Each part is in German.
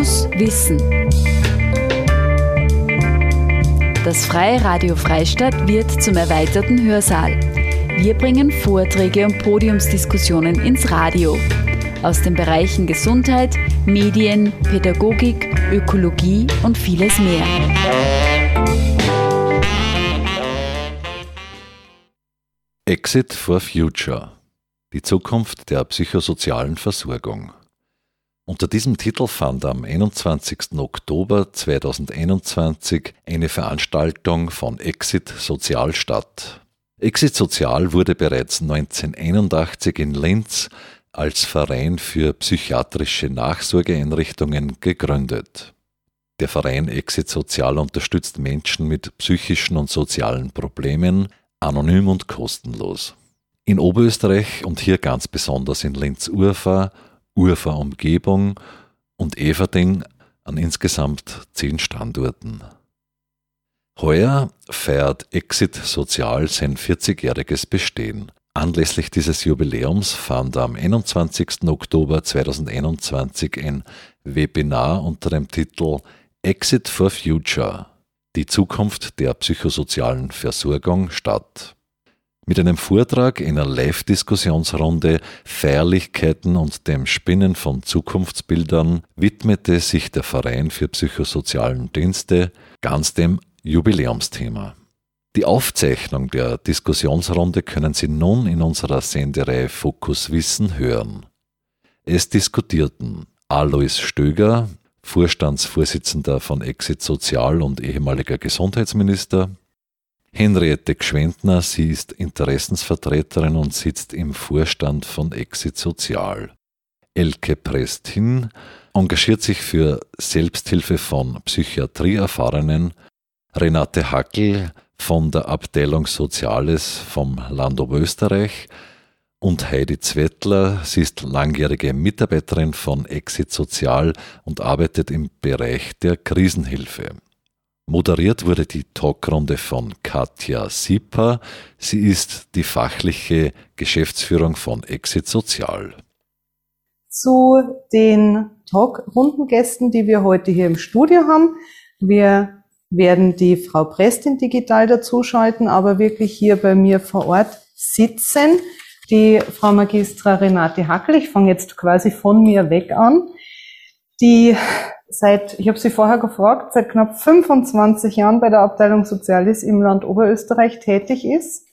Fokus Wissen. Das Freie Radio Freistadt wird zum erweiterten Hörsaal. Wir bringen Vorträge und Podiumsdiskussionen ins Radio. Aus den Bereichen Gesundheit, Medien, Pädagogik, Ökologie und vieles mehr. Exit for Future. Die Zukunft der psychosozialen Versorgung. Unter diesem Titel fand am 21. Oktober 2021 eine Veranstaltung von Exit Sozial statt. Exit Sozial wurde bereits 1981 in Linz als Verein für psychiatrische Nachsorgeeinrichtungen gegründet. Der Verein Exit Sozial unterstützt Menschen mit psychischen und sozialen Problemen, anonym und kostenlos. In Oberösterreich und hier ganz besonders in Linz-Urfa, Urfa-Umgebung und Everding an insgesamt zehn Standorten. Heuer feiert Exit Sozial sein 40-jähriges Bestehen. Anlässlich dieses Jubiläums fand am 21. Oktober 2021 ein Webinar unter dem Titel Exit for Future die Zukunft der psychosozialen Versorgung statt. Mit einem Vortrag, einer Live-Diskussionsrunde, Feierlichkeiten und dem Spinnen von Zukunftsbildern widmete sich der Verein für psychosozialen Dienste ganz dem Jubiläumsthema. Die Aufzeichnung der Diskussionsrunde können Sie nun in unserer Sendereihe Fokus Wissen hören. Es diskutierten Alois Stöger, Vorstandsvorsitzender von Exit Sozial und ehemaliger Gesundheitsminister. Henriette Gschwendner, sie ist Interessensvertreterin und sitzt im Vorstand von Exit Sozial. Elke Prestin engagiert sich für Selbsthilfe von Psychiatrieerfahrenen. Renate Hackel von der Abteilung Soziales vom Land Oberösterreich und Heidi Zwettler. Sie ist langjährige Mitarbeiterin von Exit Sozial und arbeitet im Bereich der Krisenhilfe. Moderiert wurde die Talkrunde von Katja Sieper. Sie ist die fachliche Geschäftsführung von Exit Sozial. Zu den Talkrundengästen, die wir heute hier im Studio haben. Wir werden die Frau Prestin digital dazuschalten, aber wirklich hier bei mir vor Ort sitzen die Frau Magistra Renate Hackel. Ich fange jetzt quasi von mir weg an, die seit, ich habe sie vorher gefragt, seit knapp 25 Jahren bei der Abteilung Soziales im Land Oberösterreich tätig ist,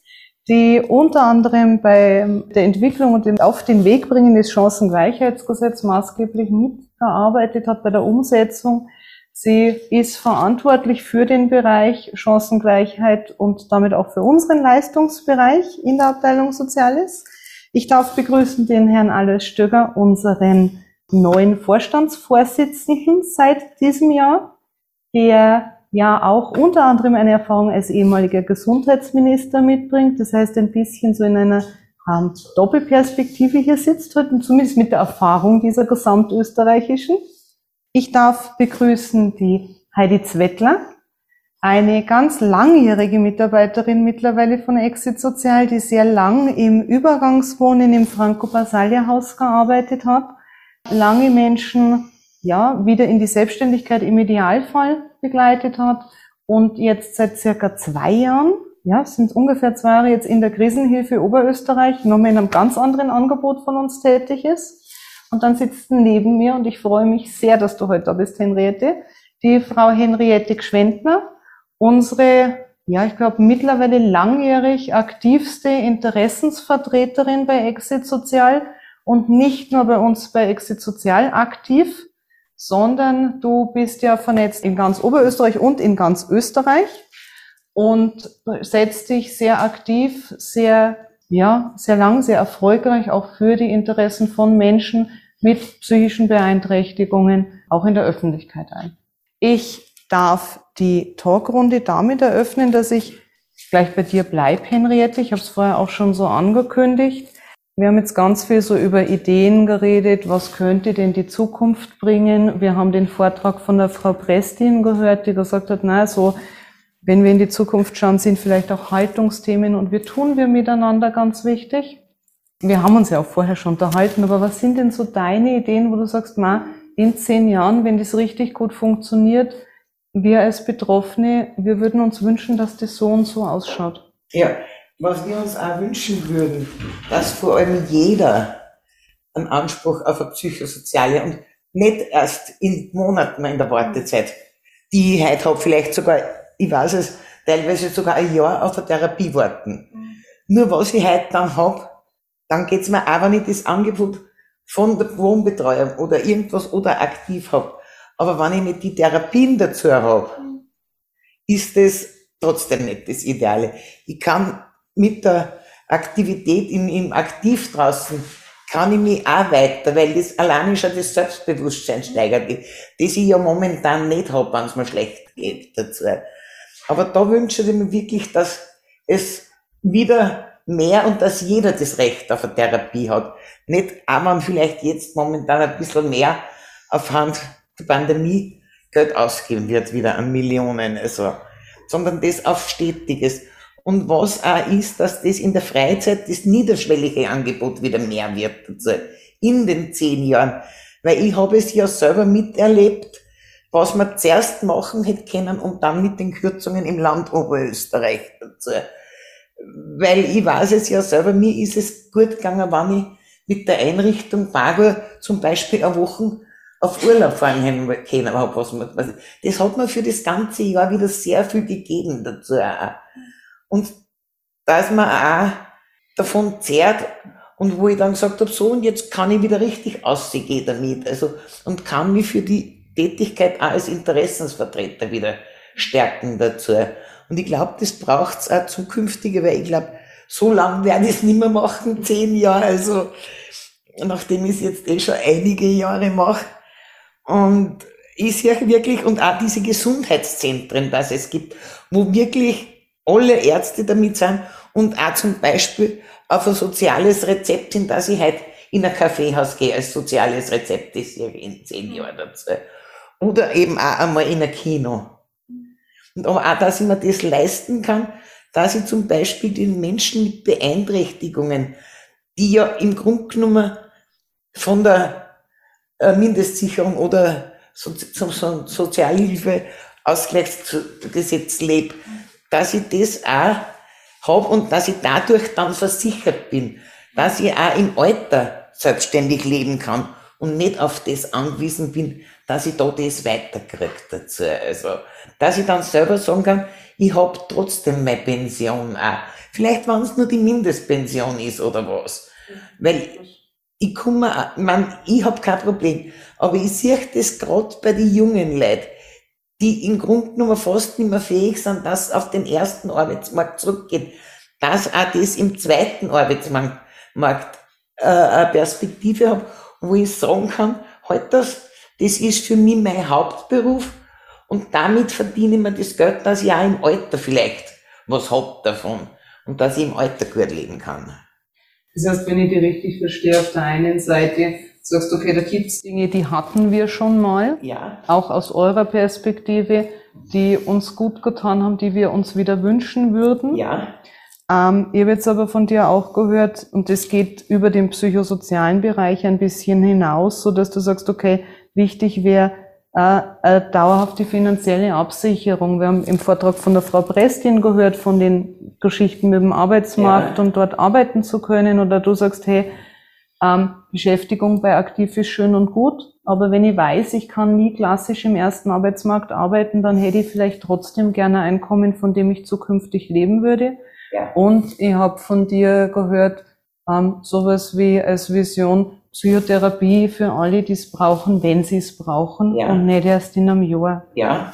die unter anderem bei der Entwicklung und dem auf den Weg bringen des Chancengleichheitsgesetzes maßgeblich mitgearbeitet hat bei der Umsetzung. Sie ist verantwortlich für den Bereich Chancengleichheit und damit auch für unseren Leistungsbereich in der Abteilung Soziales. Ich darf begrüßen den Herrn Alois Stöger, unseren neuen Vorstandsvorsitzenden seit diesem Jahr, der ja auch unter anderem eine Erfahrung als ehemaliger Gesundheitsminister mitbringt. Das heißt, ein bisschen so in einer ähm, Doppelperspektive hier sitzt, heute zumindest mit der Erfahrung dieser gesamtösterreichischen. Ich darf begrüßen die Heidi Zwettler, eine ganz langjährige Mitarbeiterin mittlerweile von Exit Sozial, die sehr lang im Übergangswohnen im Franco-Basalia-Haus gearbeitet hat, lange Menschen ja wieder in die Selbstständigkeit im Idealfall begleitet hat und jetzt seit circa zwei Jahren, ja, sind ungefähr zwei Jahre jetzt in der Krisenhilfe Oberösterreich, nochmal in einem ganz anderen Angebot von uns tätig ist. Und dann sitzt neben mir und ich freue mich sehr, dass du heute da bist, Henriette, die Frau Henriette Gschwendner, unsere, ja, ich glaube, mittlerweile langjährig aktivste Interessensvertreterin bei Exit Sozial und nicht nur bei uns bei Exit Sozial aktiv, sondern du bist ja vernetzt in ganz Oberösterreich und in ganz Österreich und setzt dich sehr aktiv, sehr, ja, sehr lang, sehr erfolgreich auch für die Interessen von Menschen mit psychischen Beeinträchtigungen auch in der Öffentlichkeit ein. Ich darf die Talkrunde damit eröffnen, dass ich gleich bei dir bleib, Henriette. Ich habe es vorher auch schon so angekündigt. Wir haben jetzt ganz viel so über Ideen geredet, was könnte denn die Zukunft bringen. Wir haben den Vortrag von der Frau Prestin gehört, die gesagt hat, na so, wenn wir in die Zukunft schauen, sind vielleicht auch Haltungsthemen und wir tun wir miteinander ganz wichtig. Wir haben uns ja auch vorher schon unterhalten, aber was sind denn so deine Ideen, wo du sagst, ma, in zehn Jahren, wenn das richtig gut funktioniert, wir als Betroffene, wir würden uns wünschen, dass das so und so ausschaut. Ja, was wir uns auch wünschen würden, dass vor allem jeder einen Anspruch auf eine psychosoziale und nicht erst in Monaten in der Wartezeit, die ich heute habe, vielleicht sogar, ich weiß es, teilweise sogar ein Jahr auf eine Therapie warten. Mhm. Nur was ich heute dann habe, dann geht's mir auch, wenn ich das Angebot von der Wohnbetreuung oder irgendwas oder aktiv habe. Aber wenn ich nicht die Therapien dazu habe, mhm. ist das trotzdem nicht das Ideale. Ich kann mit der Aktivität im, im Aktiv draußen kann ich mich auch weiter, weil das alleine schon das Selbstbewusstsein steigert, das ich ja momentan nicht habe, wenn es mir schlecht geht dazu. Aber da wünsche ich mir wirklich, dass es wieder mehr und dass jeder das Recht auf eine Therapie hat. Nicht einmal vielleicht jetzt momentan ein bisschen mehr auf Hand der Pandemie Geld ausgeben wird, wieder an Millionen, also, sondern das auf stetiges. Und was auch ist, dass das in der Freizeit das niederschwellige Angebot wieder mehr wird, also in den zehn Jahren. Weil ich habe es ja selber miterlebt, was man zuerst machen hätte können und dann mit den Kürzungen im Land Oberösterreich dazu. Weil ich weiß es ja selber, mir ist es gut gegangen, wenn ich mit der Einrichtung Bagor zum Beispiel eine Woche auf Urlaub fahren können habe. Was man, das hat mir für das ganze Jahr wieder sehr viel gegeben dazu. Auch. Und dass man auch davon zehrt und wo ich dann gesagt habe, so und jetzt kann ich wieder richtig ausgehen damit. Also, und kann mich für die Tätigkeit auch als Interessensvertreter wieder stärken dazu. Und ich glaube, das braucht's auch zukünftige, weil ich glaube, so lang werde ich es nicht mehr machen, zehn Jahre, also nachdem ich es jetzt eh schon einige Jahre mache. Und ich sehe wirklich, und auch diese Gesundheitszentren, dass es gibt, wo wirklich alle Ärzte damit sind und auch zum Beispiel auf ein soziales Rezept hin, dass ich halt in ein Kaffeehaus gehe als soziales Rezept, das ich in zehn Jahren dazu. Oder eben auch einmal in ein Kino. Und aber auch, dass ich mir das leisten kann, dass ich zum Beispiel den Menschen mit Beeinträchtigungen, die ja im Grunde genommen von der äh, Mindestsicherung oder so, so, so Sozialhilfe Ausgleichsgesetz lebe, dass ich das auch habe und dass ich dadurch dann versichert bin, dass ich auch im Alter selbstständig leben kann und nicht auf das angewiesen bin, dass ich da das weiterkriege dazu. Also, dass ich dann selber sagen kann, ich hab trotzdem meine Pension auch. Vielleicht, wenn es nur die Mindestpension ist oder was. Weil ich komme, man, ich hab kein Problem. Aber ich sehe das gerade bei den jungen Leuten, die im Grunde genommen fast nicht mehr fähig sind, dass auf den ersten Arbeitsmarkt zurückgehen. Dass auch das im zweiten Arbeitsmarkt äh, eine Perspektive habe, wo ich sagen kann, halt das, das ist für mich mein Hauptberuf und damit verdiene ich mir das Geld, dass ich auch im Alter vielleicht was hab davon und dass ich im Alter gut leben kann. Das heißt, wenn ich die richtig verstehe, auf der einen Seite sagst du, okay, da gibt's Dinge, die hatten wir schon mal, ja. auch aus eurer Perspektive, die uns gut getan haben, die wir uns wieder wünschen würden. Ja. Ähm, ich habe jetzt aber von dir auch gehört, und das geht über den psychosozialen Bereich ein bisschen hinaus, so dass du sagst, okay, wichtig wäre äh, eine dauerhafte finanzielle Absicherung. Wir haben im Vortrag von der Frau Prestin gehört, von den Geschichten mit dem Arbeitsmarkt ja. und dort arbeiten zu können. Oder du sagst, hey, ähm, Beschäftigung bei Aktiv ist schön und gut, aber wenn ich weiß, ich kann nie klassisch im ersten Arbeitsmarkt arbeiten, dann hätte ich vielleicht trotzdem gerne ein Einkommen, von dem ich zukünftig leben würde. Ja. Und ich habe von dir gehört, ähm, sowas wie als Vision Psychotherapie für alle, die es brauchen, wenn sie es brauchen ja. und nicht erst in einem Jahr. Ja.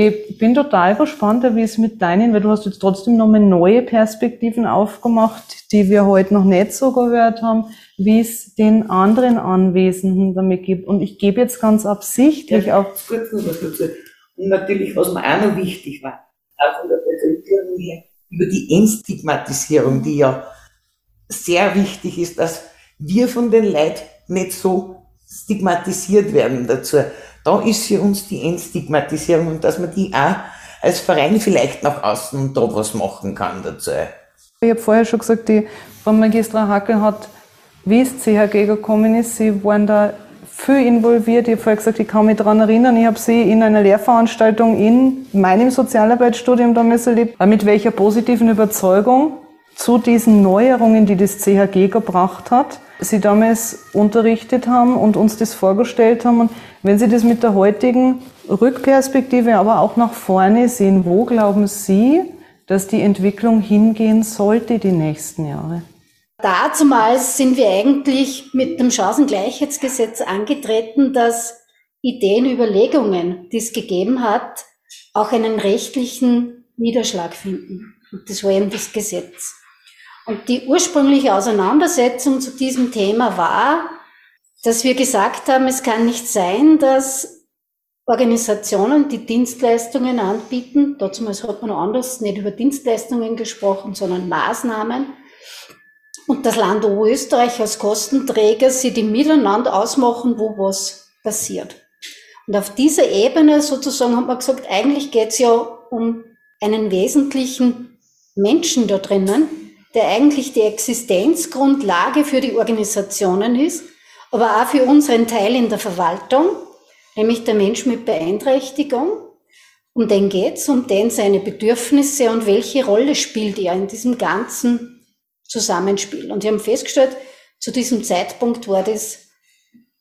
Ich bin total gespannt, wie es mit deinen, weil du hast jetzt trotzdem nochmal neue Perspektiven aufgemacht, die wir heute noch nicht so gehört haben, wie es den anderen Anwesenden damit gibt. Und ich gebe jetzt ganz absichtlich ja, auch. Kurz noch was dazu. Und natürlich, was mir auch noch wichtig war, auch von der Bevölkerung her, über die Entstigmatisierung, die ja sehr wichtig ist, dass wir von den Leuten nicht so stigmatisiert werden dazu. Da ist für uns die Entstigmatisierung und dass man die auch als Verein vielleicht nach außen da was machen kann dazu. Ich habe vorher schon gesagt, die Frau Magistra Hackel hat, wie es CHG gekommen ist, sie waren da viel involviert. Ich habe vorher gesagt, ich kann mich daran erinnern, ich habe sie in einer Lehrveranstaltung in meinem Sozialarbeitsstudium damals erlebt, mit welcher positiven Überzeugung zu diesen Neuerungen, die das CHG gebracht hat, sie damals unterrichtet haben und uns das vorgestellt haben. Und wenn Sie das mit der heutigen Rückperspektive, aber auch nach vorne sehen, wo glauben Sie, dass die Entwicklung hingehen sollte die nächsten Jahre? Dazumals sind wir eigentlich mit dem Chancengleichheitsgesetz angetreten, dass Ideen, Überlegungen, die es gegeben hat, auch einen rechtlichen Niederschlag finden. Und das war eben das Gesetz. Und die ursprüngliche Auseinandersetzung zu diesem Thema war, dass wir gesagt haben, es kann nicht sein, dass Organisationen, die Dienstleistungen anbieten, dazu hat man anders nicht über Dienstleistungen gesprochen, sondern Maßnahmen, und das Land Oberösterreich als Kostenträger sie die miteinander ausmachen, wo was passiert. Und auf dieser Ebene sozusagen hat man gesagt, eigentlich geht es ja um einen wesentlichen Menschen da drinnen, der eigentlich die Existenzgrundlage für die Organisationen ist, aber auch für unseren Teil in der Verwaltung, nämlich der Mensch mit Beeinträchtigung. Um den geht's, um den seine Bedürfnisse und welche Rolle spielt er in diesem ganzen Zusammenspiel. Und sie haben festgestellt, zu diesem Zeitpunkt war das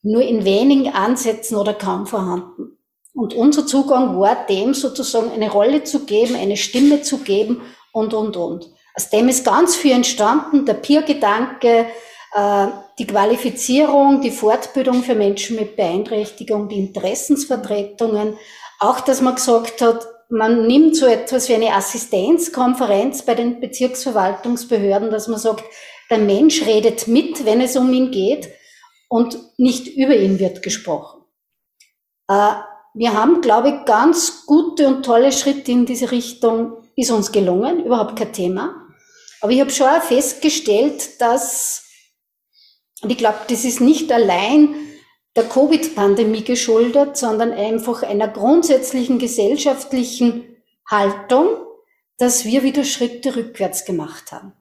nur in wenigen Ansätzen oder kaum vorhanden. Und unser Zugang war dem sozusagen eine Rolle zu geben, eine Stimme zu geben und, und, und. Aus dem ist ganz viel entstanden, der Peer-Gedanke, äh, die Qualifizierung, die Fortbildung für Menschen mit Beeinträchtigung, die Interessensvertretungen, auch dass man gesagt hat, man nimmt so etwas wie eine Assistenzkonferenz bei den Bezirksverwaltungsbehörden, dass man sagt, der Mensch redet mit, wenn es um ihn geht und nicht über ihn wird gesprochen. Äh, wir haben, glaube ich, ganz gute und tolle Schritte in diese Richtung, ist uns gelungen, überhaupt kein Thema. Aber ich habe schon auch festgestellt, dass, und ich glaube, das ist nicht allein der Covid-Pandemie geschuldet, sondern einfach einer grundsätzlichen gesellschaftlichen Haltung, dass wir wieder Schritte rückwärts gemacht haben.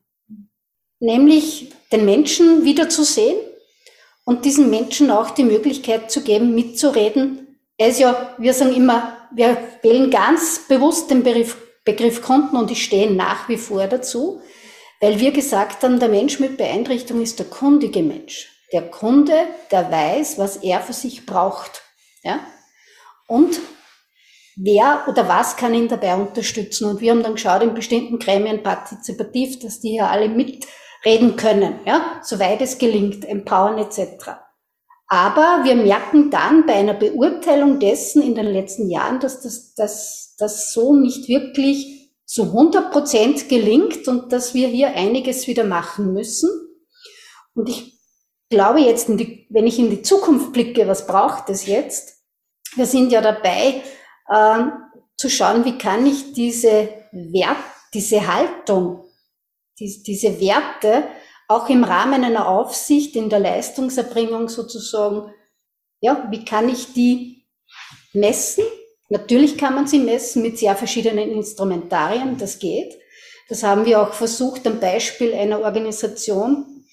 Nämlich den Menschen wiederzusehen und diesen Menschen auch die Möglichkeit zu geben, mitzureden. Er ist ja, wir sagen immer, wir wählen ganz bewusst den Begriff, Begriff Kunden und ich stehe nach wie vor dazu, weil wir gesagt haben, der Mensch mit Beeinträchtigung ist der kundige Mensch. Der Kunde, der weiß, was er für sich braucht. Ja? Und wer oder was kann ihn dabei unterstützen. Und wir haben dann geschaut, in bestimmten Gremien partizipativ, dass die hier alle mitreden können, ja, soweit es gelingt, empowern etc. Aber wir merken dann bei einer Beurteilung dessen in den letzten Jahren, dass das, dass das so nicht wirklich zu 100 Prozent gelingt und dass wir hier einiges wieder machen müssen. Und ich glaube jetzt, die, wenn ich in die Zukunft blicke, was braucht es jetzt? Wir sind ja dabei, äh, zu schauen, wie kann ich diese Wert, diese Haltung, die, diese Werte auch im Rahmen einer Aufsicht in der Leistungserbringung sozusagen, ja, wie kann ich die messen? Natürlich kann man sie messen mit sehr verschiedenen Instrumentarien, das geht. Das haben wir auch versucht am Beispiel einer Organisation,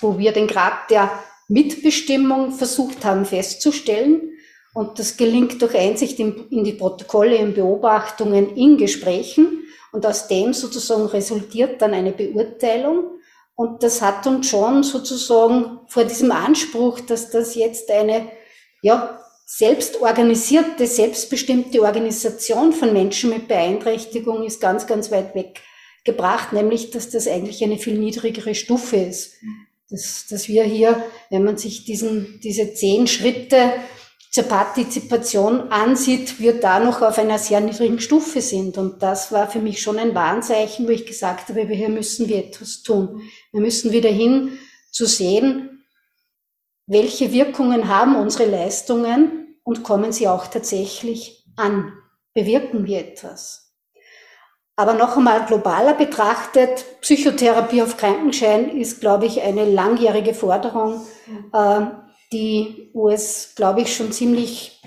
wo wir den Grad der Mitbestimmung versucht haben festzustellen. Und das gelingt durch Einsicht in, in die Protokolle und Beobachtungen in Gesprächen. Und aus dem sozusagen resultiert dann eine Beurteilung. Und das hat uns schon sozusagen vor diesem Anspruch, dass das jetzt eine, ja, selbstorganisierte, selbstbestimmte Organisation von Menschen mit Beeinträchtigung ist ganz, ganz weit weg gebracht, nämlich, dass das eigentlich eine viel niedrigere Stufe ist dass, dass wir hier, wenn man sich diesen, diese zehn Schritte zur Partizipation ansieht, wir da noch auf einer sehr niedrigen Stufe sind. Und das war für mich schon ein Warnzeichen, wo ich gesagt habe, hier müssen wir etwas tun. Wir müssen wieder hin zu sehen, welche Wirkungen haben unsere Leistungen und kommen sie auch tatsächlich an? Bewirken wir etwas? Aber noch einmal globaler betrachtet, Psychotherapie auf Krankenschein ist, glaube ich, eine langjährige Forderung, äh, die, wo es, glaube ich, schon ziemlich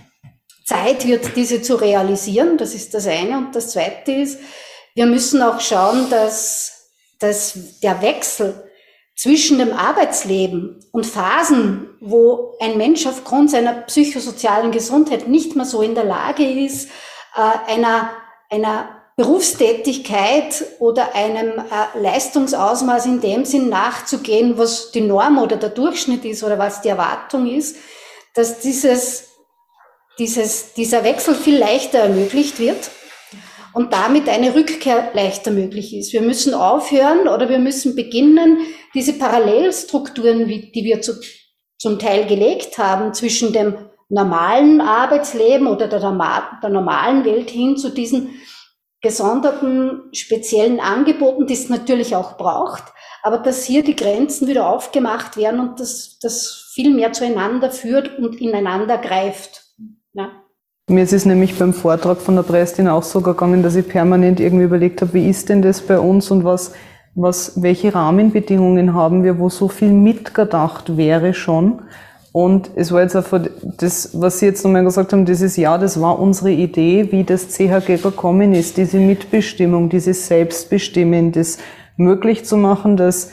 Zeit wird, diese zu realisieren. Das ist das eine. Und das zweite ist, wir müssen auch schauen, dass, dass der Wechsel zwischen dem Arbeitsleben und Phasen, wo ein Mensch aufgrund seiner psychosozialen Gesundheit nicht mehr so in der Lage ist, äh, einer, einer Berufstätigkeit oder einem äh, Leistungsausmaß in dem Sinn nachzugehen, was die Norm oder der Durchschnitt ist oder was die Erwartung ist, dass dieses, dieses, dieser Wechsel viel leichter ermöglicht wird und damit eine Rückkehr leichter möglich ist. Wir müssen aufhören oder wir müssen beginnen, diese Parallelstrukturen, die wir zu, zum Teil gelegt haben, zwischen dem normalen Arbeitsleben oder der, der normalen Welt hin zu diesen gesonderten, speziellen Angeboten, die es natürlich auch braucht, aber dass hier die Grenzen wieder aufgemacht werden und dass das viel mehr zueinander führt und ineinander greift. Ja. Mir ist es nämlich beim Vortrag von der Prestin auch so gegangen, dass ich permanent irgendwie überlegt habe, wie ist denn das bei uns und was, was, welche Rahmenbedingungen haben wir, wo so viel mitgedacht wäre schon. Und es war jetzt einfach das, was Sie jetzt nochmal gesagt haben, dieses Jahr, das war unsere Idee, wie das CHG gekommen ist, diese Mitbestimmung, dieses Selbstbestimmen, das möglich zu machen, dass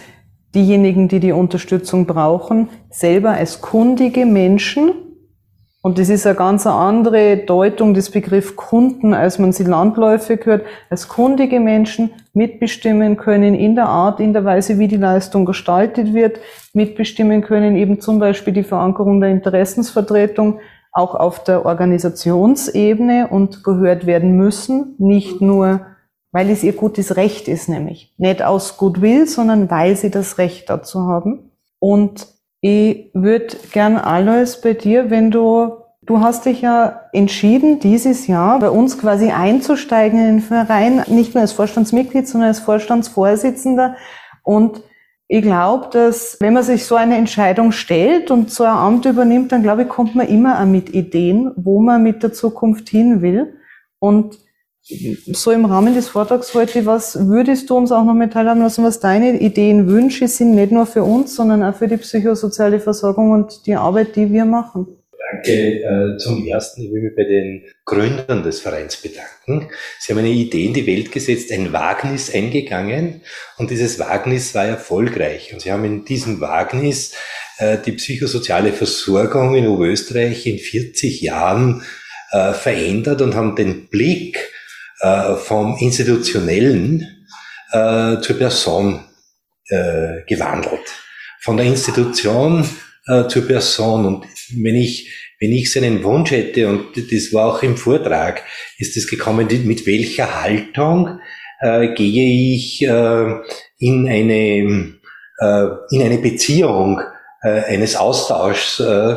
diejenigen, die die Unterstützung brauchen, selber als kundige Menschen und das ist eine ganz andere Deutung des Begriff Kunden, als man sie landläufig hört, als kundige Menschen mitbestimmen können in der Art, in der Weise, wie die Leistung gestaltet wird, mitbestimmen können, eben zum Beispiel die Verankerung der Interessensvertretung auch auf der Organisationsebene und gehört werden müssen, nicht nur, weil es ihr gutes Recht ist, nämlich nicht aus Goodwill, sondern weil sie das Recht dazu haben. Und ich würde gern alles bei dir, wenn du, du hast dich ja entschieden, dieses Jahr bei uns quasi einzusteigen in den Verein, nicht nur als Vorstandsmitglied, sondern als Vorstandsvorsitzender. Und ich glaube, dass wenn man sich so eine Entscheidung stellt und so ein Amt übernimmt, dann glaube ich, kommt man immer auch mit Ideen, wo man mit der Zukunft hin will. Und so im Rahmen des Vortrags heute, was würdest du uns auch noch mit teilhaben lassen, was deine Ideen, Wünsche sind, nicht nur für uns, sondern auch für die psychosoziale Versorgung und die Arbeit, die wir machen? Danke. Äh, zum Ersten, ich will mich bei den Gründern des Vereins bedanken. Sie haben eine Idee in die Welt gesetzt, ein Wagnis eingegangen und dieses Wagnis war erfolgreich. Und Sie haben in diesem Wagnis äh, die psychosoziale Versorgung in Oberösterreich in 40 Jahren äh, verändert und haben den Blick äh, vom Institutionellen äh, zur Person äh, gewandelt. Von der Institution äh, zur Person. Und wenn ich, wenn ich seinen Wunsch hätte, und das war auch im Vortrag, ist es gekommen, mit welcher Haltung äh, gehe ich äh, in eine, äh, in eine Beziehung äh, eines Austauschs. Äh,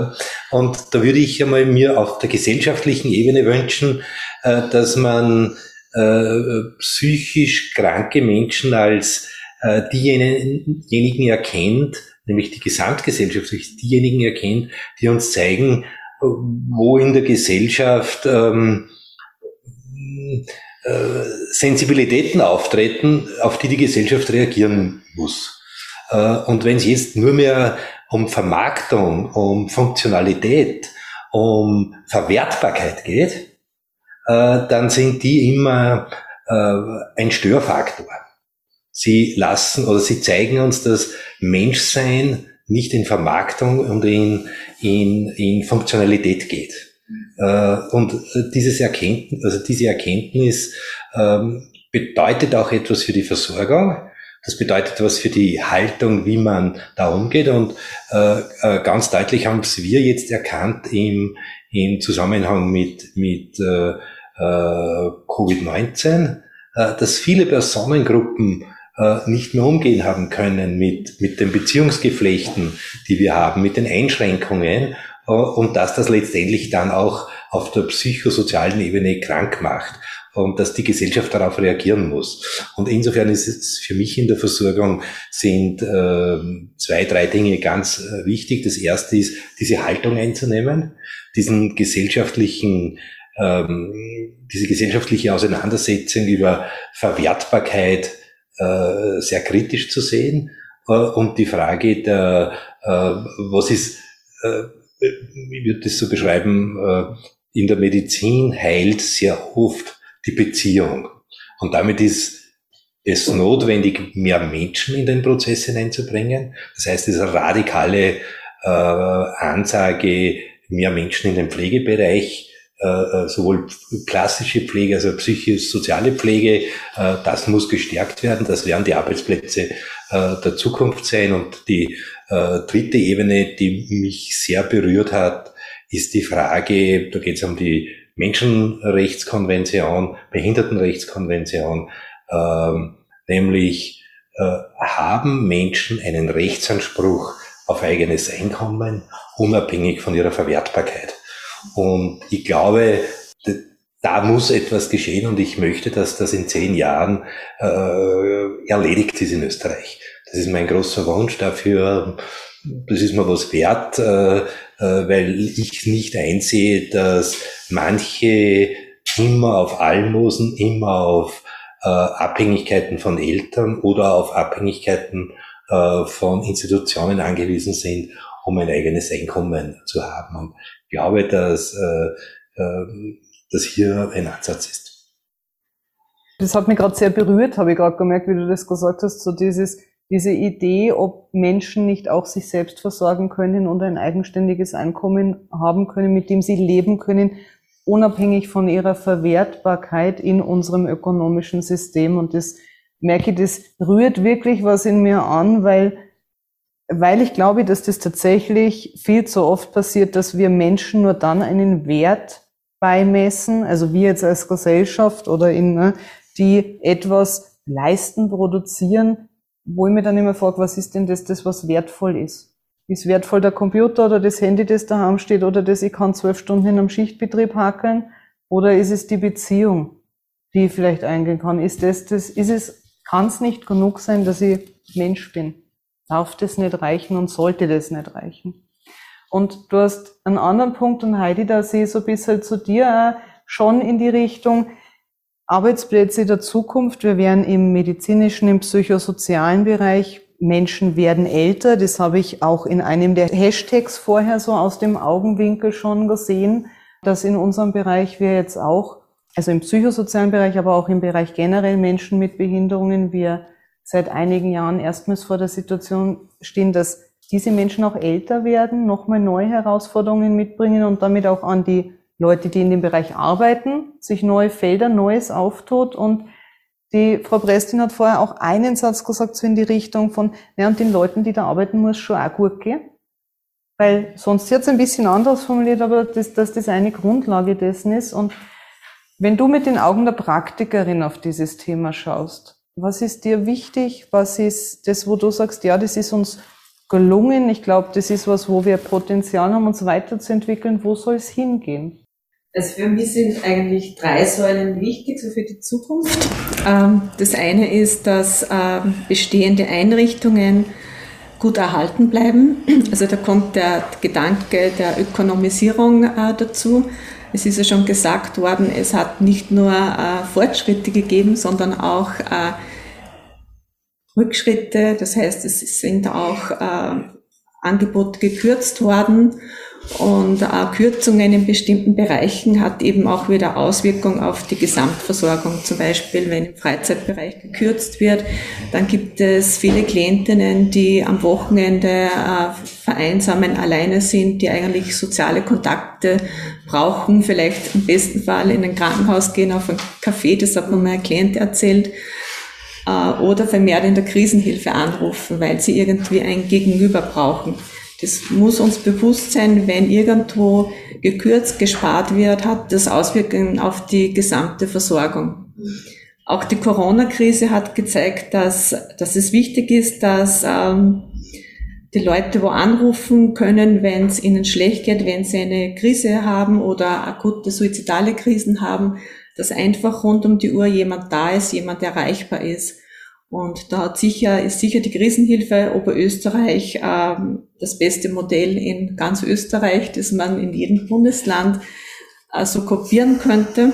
und da würde ich einmal mir auf der gesellschaftlichen Ebene wünschen, dass man psychisch kranke Menschen als äh, diejenigen erkennt, nämlich die Gesamtgesellschaft, diejenigen erkennt, die uns zeigen, wo in der Gesellschaft ähm, äh, Sensibilitäten auftreten, auf die die Gesellschaft reagieren muss. Äh, und wenn es jetzt nur mehr um Vermarktung, um Funktionalität, um Verwertbarkeit geht, äh, dann sind die immer äh, ein Störfaktor. Sie lassen oder sie zeigen uns, dass Menschsein nicht in Vermarktung und in, in, in Funktionalität geht. Äh, und dieses Erkenntnis, also diese Erkenntnis ähm, bedeutet auch etwas für die Versorgung. Das bedeutet was für die Haltung, wie man da umgeht. Und äh, äh ganz deutlich haben es wir jetzt erkannt im, im Zusammenhang mit, mit äh, äh, Covid-19, äh, dass viele Personengruppen äh, nicht mehr umgehen haben können mit, mit den Beziehungsgeflechten, die wir haben, mit den Einschränkungen und dass das letztendlich dann auch auf der psychosozialen Ebene krank macht und dass die Gesellschaft darauf reagieren muss. Und insofern ist es für mich in der Versorgung sind äh, zwei, drei Dinge ganz äh, wichtig. Das erste ist, diese Haltung einzunehmen, diesen gesellschaftlichen ähm, diese gesellschaftliche Auseinandersetzung über Verwertbarkeit äh, sehr kritisch zu sehen äh, und die Frage der, äh, was ist, äh, wie wird das so beschreiben, äh, in der Medizin heilt sehr oft die Beziehung. Und damit ist es notwendig, mehr Menschen in den Prozess hineinzubringen. Das heißt, diese radikale äh, Ansage, mehr Menschen in den Pflegebereich, äh, äh, sowohl klassische Pflege, also psychisch-soziale Pflege, äh, das muss gestärkt werden. Das werden die Arbeitsplätze der Zukunft sein. Und die dritte Ebene, die mich sehr berührt hat, ist die Frage, da geht es um die Menschenrechtskonvention, Behindertenrechtskonvention, ähm, nämlich haben Menschen einen Rechtsanspruch auf eigenes Einkommen, unabhängig von ihrer Verwertbarkeit. Und ich glaube, da muss etwas geschehen und ich möchte, dass das in zehn Jahren äh, erledigt ist in Österreich. Das ist mein großer Wunsch dafür. Das ist mir was wert, äh, äh, weil ich nicht einsehe, dass manche immer auf Almosen, immer auf äh, Abhängigkeiten von Eltern oder auf Abhängigkeiten äh, von Institutionen angewiesen sind, um ein eigenes Einkommen zu haben. Und glaube, dass äh, äh, das hier ein Ansatz ist. Das hat mich gerade sehr berührt, habe ich gerade gemerkt, wie du das gesagt hast, so dieses, diese Idee, ob Menschen nicht auch sich selbst versorgen können und ein eigenständiges Einkommen haben können, mit dem sie leben können, unabhängig von ihrer Verwertbarkeit in unserem ökonomischen System. Und das merke ich, das rührt wirklich was in mir an, weil, weil ich glaube, dass das tatsächlich viel zu oft passiert, dass wir Menschen nur dann einen Wert beimessen, also wir jetzt als Gesellschaft oder in, ne, die etwas leisten, produzieren, wo ich mir dann immer frage, was ist denn das, das was wertvoll ist? Ist wertvoll der Computer oder das Handy, das daheim steht oder das ich kann zwölf Stunden in einem Schichtbetrieb hakeln? Oder ist es die Beziehung, die ich vielleicht eingehen kann? Ist das, das, ist es, kann es nicht genug sein, dass ich Mensch bin? Darf das nicht reichen und sollte das nicht reichen? Und du hast einen anderen Punkt und Heidi, da sehe ich so ein bisschen zu dir auch schon in die Richtung, Arbeitsplätze der Zukunft. Wir werden im medizinischen, im psychosozialen Bereich, Menschen werden älter. Das habe ich auch in einem der Hashtags vorher so aus dem Augenwinkel schon gesehen, dass in unserem Bereich wir jetzt auch, also im psychosozialen Bereich, aber auch im Bereich generell Menschen mit Behinderungen, wir seit einigen Jahren erstmals vor der Situation stehen, dass diese Menschen auch älter werden, nochmal neue Herausforderungen mitbringen und damit auch an die Leute, die in dem Bereich arbeiten, sich neue Felder, Neues auftut. Und die Frau Prestin hat vorher auch einen Satz gesagt, so in die Richtung von, ja, und den Leuten, die da arbeiten, muss schon auch gut gehen. Weil sonst jetzt ein bisschen anders formuliert, aber dass, dass das eine Grundlage dessen ist. Und wenn du mit den Augen der Praktikerin auf dieses Thema schaust, was ist dir wichtig? Was ist das, wo du sagst, ja, das ist uns gelungen? Ich glaube, das ist was, wo wir Potenzial haben, uns weiterzuentwickeln. Wo soll es hingehen? Also für mich sind eigentlich drei Säulen wichtig, so für die Zukunft. Ähm, das eine ist, dass ähm, bestehende Einrichtungen gut erhalten bleiben. Also da kommt der Gedanke der Ökonomisierung äh, dazu. Es ist ja schon gesagt worden, es hat nicht nur äh, Fortschritte gegeben, sondern auch äh, Rückschritte. Das heißt, es sind auch Angebote gekürzt worden und auch Kürzungen in bestimmten Bereichen hat eben auch wieder Auswirkungen auf die Gesamtversorgung. Zum Beispiel, wenn im Freizeitbereich gekürzt wird, dann gibt es viele Klientinnen, die am Wochenende äh, vereinsamen, alleine sind, die eigentlich soziale Kontakte brauchen, vielleicht im besten Fall in ein Krankenhaus gehen, auf ein Café, das hat mir mal ein Klient erzählt, äh, oder vermehrt in der Krisenhilfe anrufen, weil sie irgendwie ein Gegenüber brauchen. Das muss uns bewusst sein, wenn irgendwo gekürzt, gespart wird, hat das Auswirkungen auf die gesamte Versorgung. Auch die Corona-Krise hat gezeigt, dass, dass es wichtig ist, dass ähm, die Leute wo anrufen können, wenn es ihnen schlecht geht, wenn sie eine Krise haben oder akute suizidale Krisen haben, dass einfach rund um die Uhr jemand da ist, jemand erreichbar ist. Und da hat sicher, ist sicher die Krisenhilfe Oberösterreich ähm, das beste Modell in ganz Österreich, das man in jedem Bundesland äh, so kopieren könnte.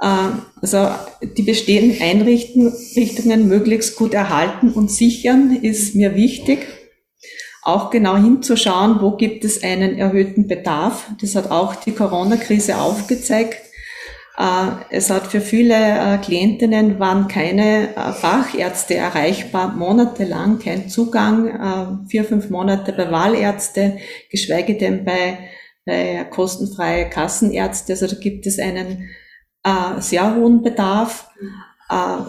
Äh, also die bestehenden Einrichtungen möglichst gut erhalten und sichern ist mir wichtig. Auch genau hinzuschauen, wo gibt es einen erhöhten Bedarf. Das hat auch die Corona-Krise aufgezeigt es hat für viele äh, Klientinnen waren keine äh, Fachärzte erreichbar, monatelang kein Zugang, vier, fünf Monate bei Wahlärzte, geschweige denn bei, bei kostenfreie Kassenärzte. Also da gibt es einen sehr hohen Bedarf.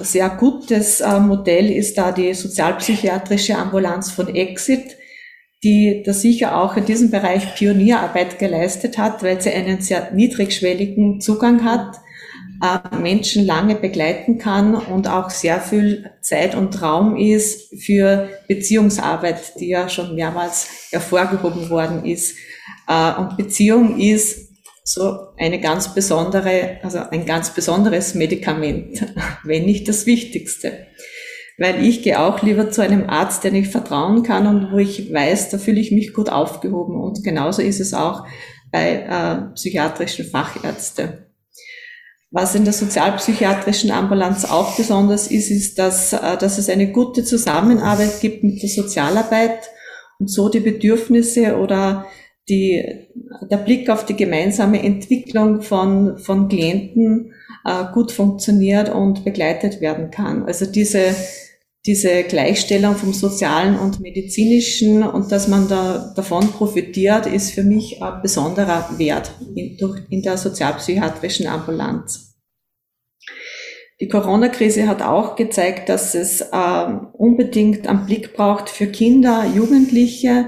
Sehr gutes Modell ist da die sozialpsychiatrische Ambulanz von Exit die da sicher auch in diesem Bereich Pionierarbeit geleistet hat, weil sie einen sehr niedrigschwelligen Zugang hat, äh, Menschen lange begleiten kann und auch sehr viel Zeit und Raum ist für Beziehungsarbeit, die ja schon mehrmals hervorgehoben worden ist. Äh, und Beziehung ist so eine ganz besondere, also ein ganz besonderes Medikament, wenn nicht das Wichtigste weil ich gehe auch lieber zu einem Arzt, den ich vertrauen kann und wo ich weiß, da fühle ich mich gut aufgehoben. Und genauso ist es auch bei äh, psychiatrischen Fachärzten. Was in der sozialpsychiatrischen Ambulanz auch besonders ist, ist, dass, äh, dass es eine gute Zusammenarbeit gibt mit der Sozialarbeit und so die Bedürfnisse oder die, der Blick auf die gemeinsame Entwicklung von, von Klienten äh, gut funktioniert und begleitet werden kann. Also diese, diese Gleichstellung vom sozialen und medizinischen und dass man da davon profitiert, ist für mich ein besonderer Wert in, durch, in der sozialpsychiatrischen Ambulanz. Die Corona-Krise hat auch gezeigt, dass es äh, unbedingt einen Blick braucht für Kinder, Jugendliche,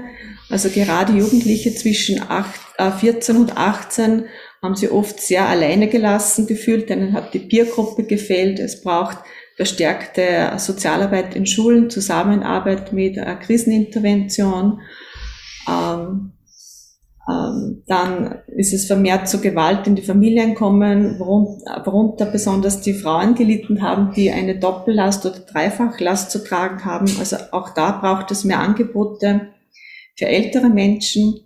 also gerade Jugendliche zwischen 8, äh, 14 und 18 haben sie oft sehr alleine gelassen gefühlt, denen hat die Peergruppe gefehlt. Es braucht verstärkte Sozialarbeit in Schulen, Zusammenarbeit mit äh, Krisenintervention. Ähm, ähm, dann ist es vermehrt zu Gewalt in die Familien kommen, worunter besonders die Frauen gelitten haben, die eine Doppellast oder Dreifachlast zu tragen haben. Also auch da braucht es mehr Angebote für ältere Menschen,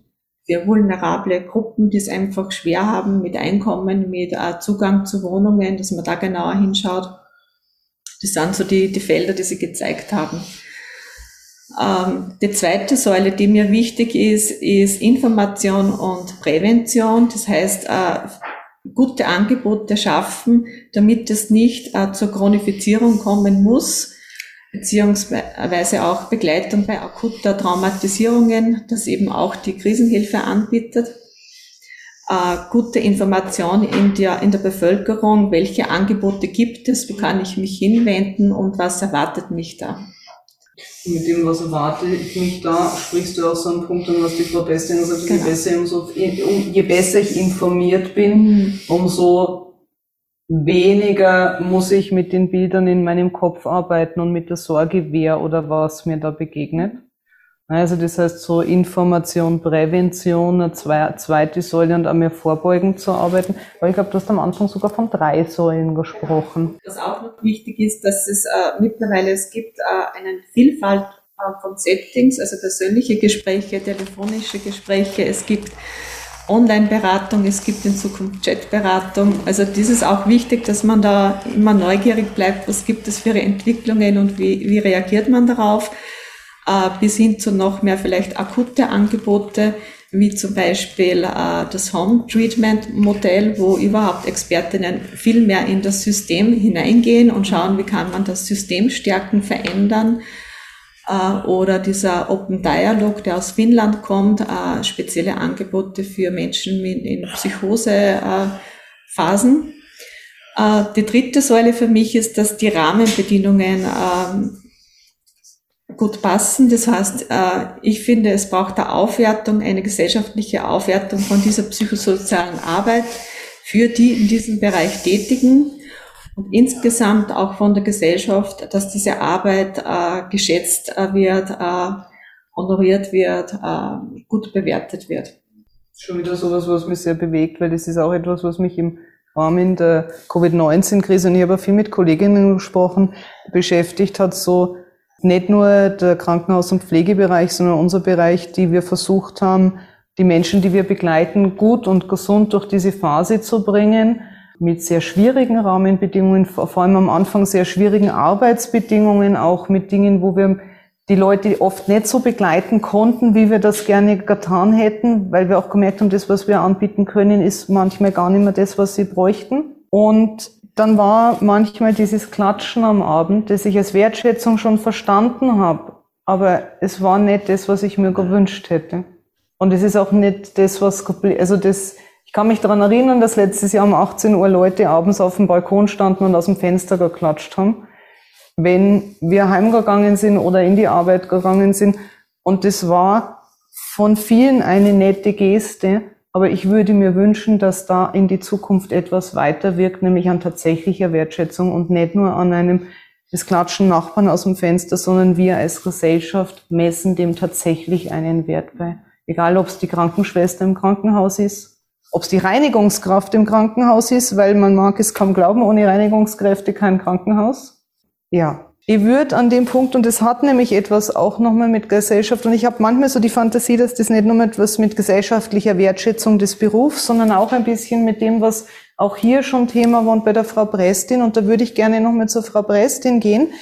für vulnerable Gruppen, die es einfach schwer haben mit Einkommen, mit äh, Zugang zu Wohnungen, dass man da genauer hinschaut. Das sind so die, die Felder, die Sie gezeigt haben. Ähm, die zweite Säule, die mir wichtig ist, ist Information und Prävention. Das heißt, äh, gute Angebote schaffen, damit es nicht äh, zur Chronifizierung kommen muss, beziehungsweise auch Begleitung bei akuter Traumatisierungen, das eben auch die Krisenhilfe anbietet äh, gute Information in der, in der Bevölkerung, welche Angebote gibt es, wie kann ich mich hinwenden und was erwartet mich da. Mit dem, was erwarte ich mich da, sprichst du auch so einen Punkt an, was die Frau Bestin sagt, genau. je, besser, umso, je besser ich informiert bin, mhm. umso weniger muss ich mit den Bildern in meinem Kopf arbeiten und mit der Sorge, wer oder was mir da begegnet. Also das heißt so Information, Prävention, eine zweite Säule und auch mehr vorbeugend zu arbeiten. Aber ich glaube, du hast am Anfang sogar von drei Säulen gesprochen. Was auch noch wichtig ist, dass es äh, mittlerweile es gibt äh, eine Vielfalt äh, von Settings, also persönliche Gespräche, telefonische Gespräche, es gibt Online-Beratung, es gibt in Zukunft Chat-Beratung. Also das ist auch wichtig, dass man da immer neugierig bleibt, was gibt es für Entwicklungen und wie, wie reagiert man darauf. Äh, bis hin zu noch mehr vielleicht akute Angebote, wie zum Beispiel äh, das Home Treatment Modell, wo überhaupt Expertinnen viel mehr in das System hineingehen und schauen, wie kann man das System stärken, verändern. Äh, oder dieser Open Dialog, der aus Finnland kommt, spezielle Angebote für Menschen in Psychosephasen. Die dritte Säule für mich ist, dass die Rahmenbedingungen ähm, gut passen. Das heißt, äh, ich finde, es braucht eine Aufwertung, eine gesellschaftliche Aufwertung von dieser psychosozialen Arbeit für die in diesem Bereich Tätigen und insgesamt auch von der Gesellschaft, dass diese Arbeit äh, geschätzt äh, wird, honoriert wird, gut bewertet wird. Schon wieder sowas, was mich sehr bewegt, weil das ist auch etwas, was mich im Rahmen der Covid-19-Krise, und ich habe viel mit Kolleginnen gesprochen, beschäftigt hat, so nicht nur der Krankenhaus- und Pflegebereich, sondern unser Bereich, die wir versucht haben, die Menschen, die wir begleiten, gut und gesund durch diese Phase zu bringen, mit sehr schwierigen Rahmenbedingungen, vor allem am Anfang sehr schwierigen Arbeitsbedingungen, auch mit Dingen, wo wir die Leute oft nicht so begleiten konnten, wie wir das gerne getan hätten, weil wir auch gemerkt haben, das, was wir anbieten können, ist manchmal gar nicht mehr das, was sie bräuchten. Und dann war manchmal dieses Klatschen am Abend, das ich als Wertschätzung schon verstanden habe. Aber es war nicht das, was ich mir gewünscht hätte. Und es ist auch nicht das, was, also das, ich kann mich daran erinnern, dass letztes Jahr um 18 Uhr Leute abends auf dem Balkon standen und aus dem Fenster geklatscht haben, wenn wir heimgegangen sind oder in die Arbeit gegangen sind. Und das war von vielen eine nette Geste, aber ich würde mir wünschen, dass da in die Zukunft etwas weiter wirkt, nämlich an tatsächlicher Wertschätzung und nicht nur an einem das klatschen Nachbarn aus dem Fenster, sondern wir als Gesellschaft messen dem tatsächlich einen Wert bei. Egal, ob es die Krankenschwester im Krankenhaus ist, ob es die Reinigungskraft im Krankenhaus ist, weil man mag es kaum glauben, ohne Reinigungskräfte kein Krankenhaus. Ja, ich würde an dem Punkt, und das hat nämlich etwas auch nochmal mit Gesellschaft, und ich habe manchmal so die Fantasie, dass das nicht nur etwas mit gesellschaftlicher Wertschätzung des Berufs, sondern auch ein bisschen mit dem, was auch hier schon Thema war und bei der Frau Brestin, und da würde ich gerne nochmal zur Frau Brestin gehen,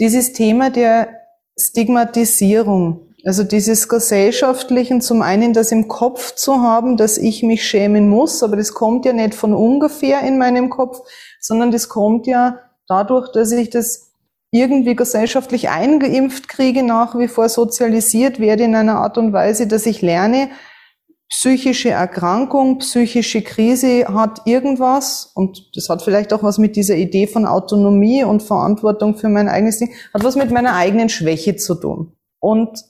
dieses Thema der Stigmatisierung. Also dieses Gesellschaftlichen, zum einen das im Kopf zu haben, dass ich mich schämen muss, aber das kommt ja nicht von ungefähr in meinem Kopf, sondern das kommt ja dadurch, dass ich das irgendwie gesellschaftlich eingeimpft kriege, nach wie vor sozialisiert werde in einer Art und Weise, dass ich lerne, psychische Erkrankung, psychische Krise hat irgendwas, und das hat vielleicht auch was mit dieser Idee von Autonomie und Verantwortung für mein eigenes Ding, hat was mit meiner eigenen Schwäche zu tun. Und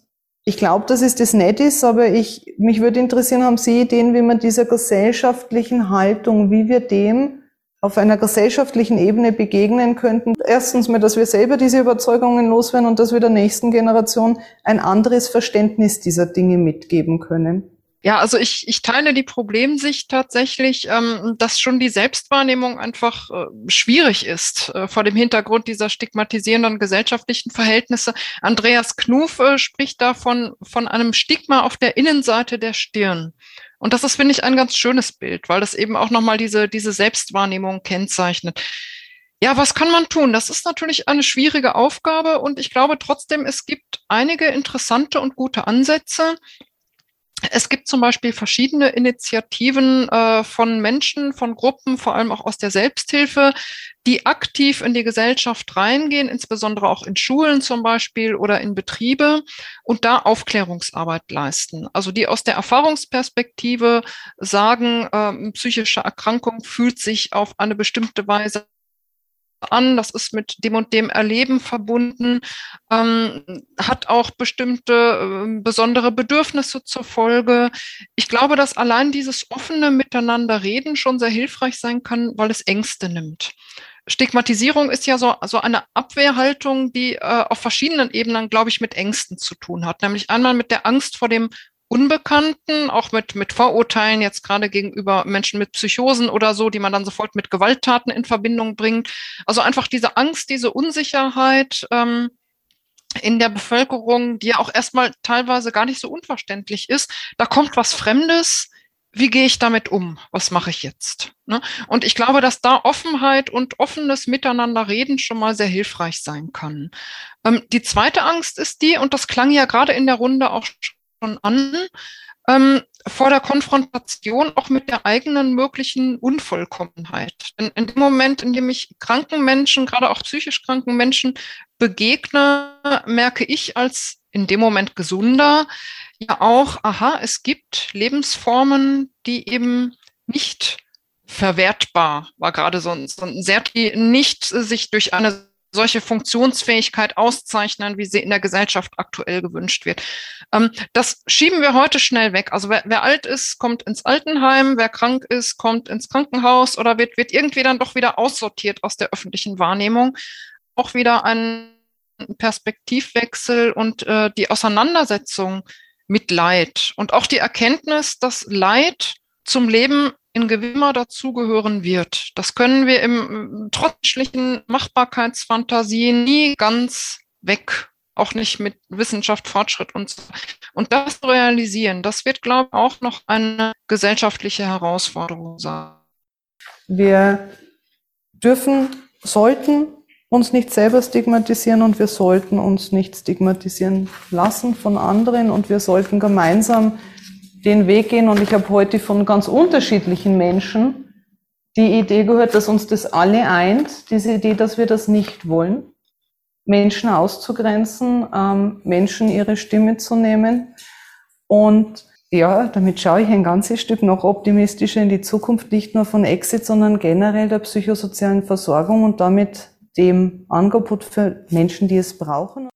ich glaube, dass es das nett ist, aber ich, mich würde interessieren, haben Sie Ideen, wie man dieser gesellschaftlichen Haltung, wie wir dem auf einer gesellschaftlichen Ebene begegnen könnten. Erstens mal, dass wir selber diese Überzeugungen loswerden und dass wir der nächsten Generation ein anderes Verständnis dieser Dinge mitgeben können. Ja, also ich, ich teile die Problemsicht tatsächlich, ähm, dass schon die Selbstwahrnehmung einfach äh, schwierig ist äh, vor dem Hintergrund dieser stigmatisierenden gesellschaftlichen Verhältnisse. Andreas Knuf äh, spricht davon von einem Stigma auf der Innenseite der Stirn. Und das ist, finde ich, ein ganz schönes Bild, weil das eben auch nochmal diese, diese Selbstwahrnehmung kennzeichnet. Ja, was kann man tun? Das ist natürlich eine schwierige Aufgabe und ich glaube trotzdem, es gibt einige interessante und gute Ansätze. Es gibt zum Beispiel verschiedene Initiativen äh, von Menschen, von Gruppen, vor allem auch aus der Selbsthilfe, die aktiv in die Gesellschaft reingehen, insbesondere auch in Schulen zum Beispiel oder in Betriebe und da Aufklärungsarbeit leisten. Also die aus der Erfahrungsperspektive sagen, äh, psychische Erkrankung fühlt sich auf eine bestimmte Weise an, das ist mit dem und dem Erleben verbunden, ähm, hat auch bestimmte äh, besondere Bedürfnisse zur Folge. Ich glaube, dass allein dieses offene Miteinander reden schon sehr hilfreich sein kann, weil es Ängste nimmt. Stigmatisierung ist ja so, so eine Abwehrhaltung, die äh, auf verschiedenen Ebenen, glaube ich, mit Ängsten zu tun hat. Nämlich einmal mit der Angst vor dem Unbekannten, auch mit, mit Vorurteilen jetzt gerade gegenüber Menschen mit Psychosen oder so, die man dann sofort mit Gewalttaten in Verbindung bringt. Also einfach diese Angst, diese Unsicherheit ähm, in der Bevölkerung, die ja auch erstmal teilweise gar nicht so unverständlich ist. Da kommt was Fremdes. Wie gehe ich damit um? Was mache ich jetzt? Ne? Und ich glaube, dass da Offenheit und offenes Miteinander reden schon mal sehr hilfreich sein kann. Ähm, die zweite Angst ist die, und das klang ja gerade in der Runde auch schon an, ähm, vor der Konfrontation auch mit der eigenen möglichen Unvollkommenheit. In, in, dem Moment, in dem ich kranken Menschen, gerade auch psychisch kranken Menschen begegne, merke ich als in dem Moment gesunder ja auch, aha, es gibt Lebensformen, die eben nicht verwertbar war gerade so ein, so ein sehr, die nicht sich durch eine solche Funktionsfähigkeit auszeichnen, wie sie in der Gesellschaft aktuell gewünscht wird. Ähm, das schieben wir heute schnell weg. Also wer, wer, alt ist, kommt ins Altenheim, wer krank ist, kommt ins Krankenhaus oder wird, wird irgendwie dann doch wieder aussortiert aus der öffentlichen Wahrnehmung. Auch wieder ein Perspektivwechsel und äh, die Auseinandersetzung mit Leid und auch die Erkenntnis, dass Leid zum Leben in Gewimmer dazugehören wird. Das können wir im trotzlichen Machbarkeitsfantasie nie ganz weg, auch nicht mit Wissenschaft, Fortschritt und so. Und das realisieren, das wird, glaube ich, auch noch eine gesellschaftliche Herausforderung sein. Wir dürfen, sollten uns nicht selber stigmatisieren und wir sollten uns nicht stigmatisieren lassen von anderen und wir sollten gemeinsam den Weg gehen und ich habe heute von ganz unterschiedlichen Menschen die Idee gehört, dass uns das alle eint, diese Idee, dass wir das nicht wollen, Menschen auszugrenzen, ähm, Menschen ihre Stimme zu nehmen. Und ja, damit schaue ich ein ganzes Stück noch optimistischer in die Zukunft, nicht nur von Exit, sondern generell der psychosozialen Versorgung und damit dem Angebot für Menschen, die es brauchen.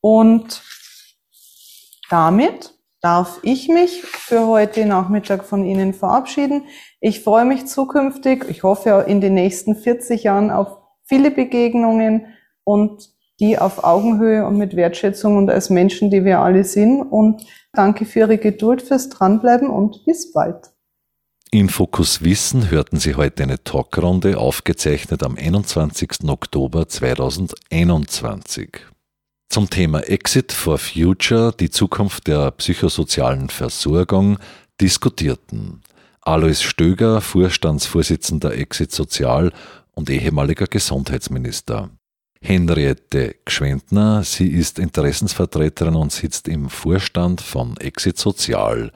Und damit darf ich mich für heute Nachmittag von Ihnen verabschieden. Ich freue mich zukünftig, ich hoffe in den nächsten 40 Jahren auf viele Begegnungen und die auf Augenhöhe und mit Wertschätzung und als Menschen, die wir alle sind. Und danke für Ihre Geduld, fürs Dranbleiben und bis bald. In Fokus Wissen hörten Sie heute eine Talkrunde, aufgezeichnet am 21. Oktober 2021. Zum Thema Exit for Future, die Zukunft der psychosozialen Versorgung, diskutierten Alois Stöger, Vorstandsvorsitzender Exit Sozial und ehemaliger Gesundheitsminister. Henriette Gschwendner, sie ist Interessensvertreterin und sitzt im Vorstand von Exit Sozial.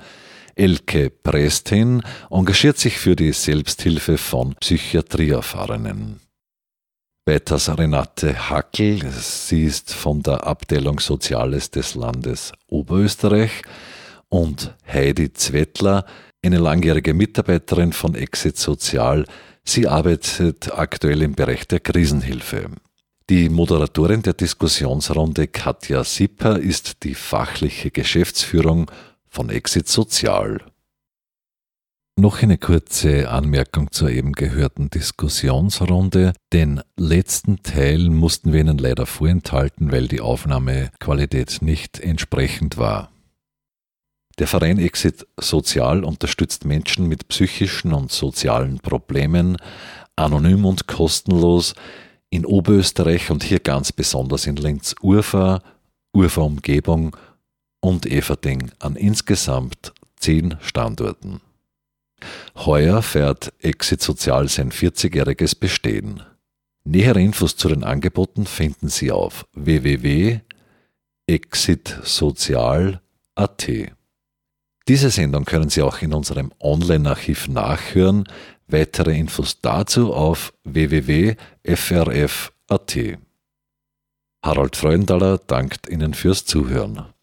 Elke Prestin engagiert sich für die Selbsthilfe von Psychiatrieerfahrenen. Weiters Renate Hackel, sie ist von der Abteilung Soziales des Landes Oberösterreich und Heidi Zwettler, eine langjährige Mitarbeiterin von Exit Sozial. Sie arbeitet aktuell im Bereich der Krisenhilfe. Die Moderatorin der Diskussionsrunde Katja Sipper ist die fachliche Geschäftsführung von Exit Sozial. Noch eine kurze Anmerkung zur eben gehörten Diskussionsrunde. Den letzten Teil mussten wir Ihnen leider vorenthalten, weil die Aufnahmequalität nicht entsprechend war. Der Verein Exit Sozial unterstützt Menschen mit psychischen und sozialen Problemen anonym und kostenlos in Oberösterreich und hier ganz besonders in Linz-Urfa, Urfa-Umgebung und Everding an insgesamt zehn Standorten. Heuer feiert Exit Sozial sein 40-jähriges Bestehen. Nähere Infos zu den Angeboten finden Sie auf www.exitsozial.at. Diese Sendung können Sie auch in unserem Online-Archiv nachhören. Weitere Infos dazu auf www.frf.at. Harald Freundhaler dankt Ihnen fürs Zuhören.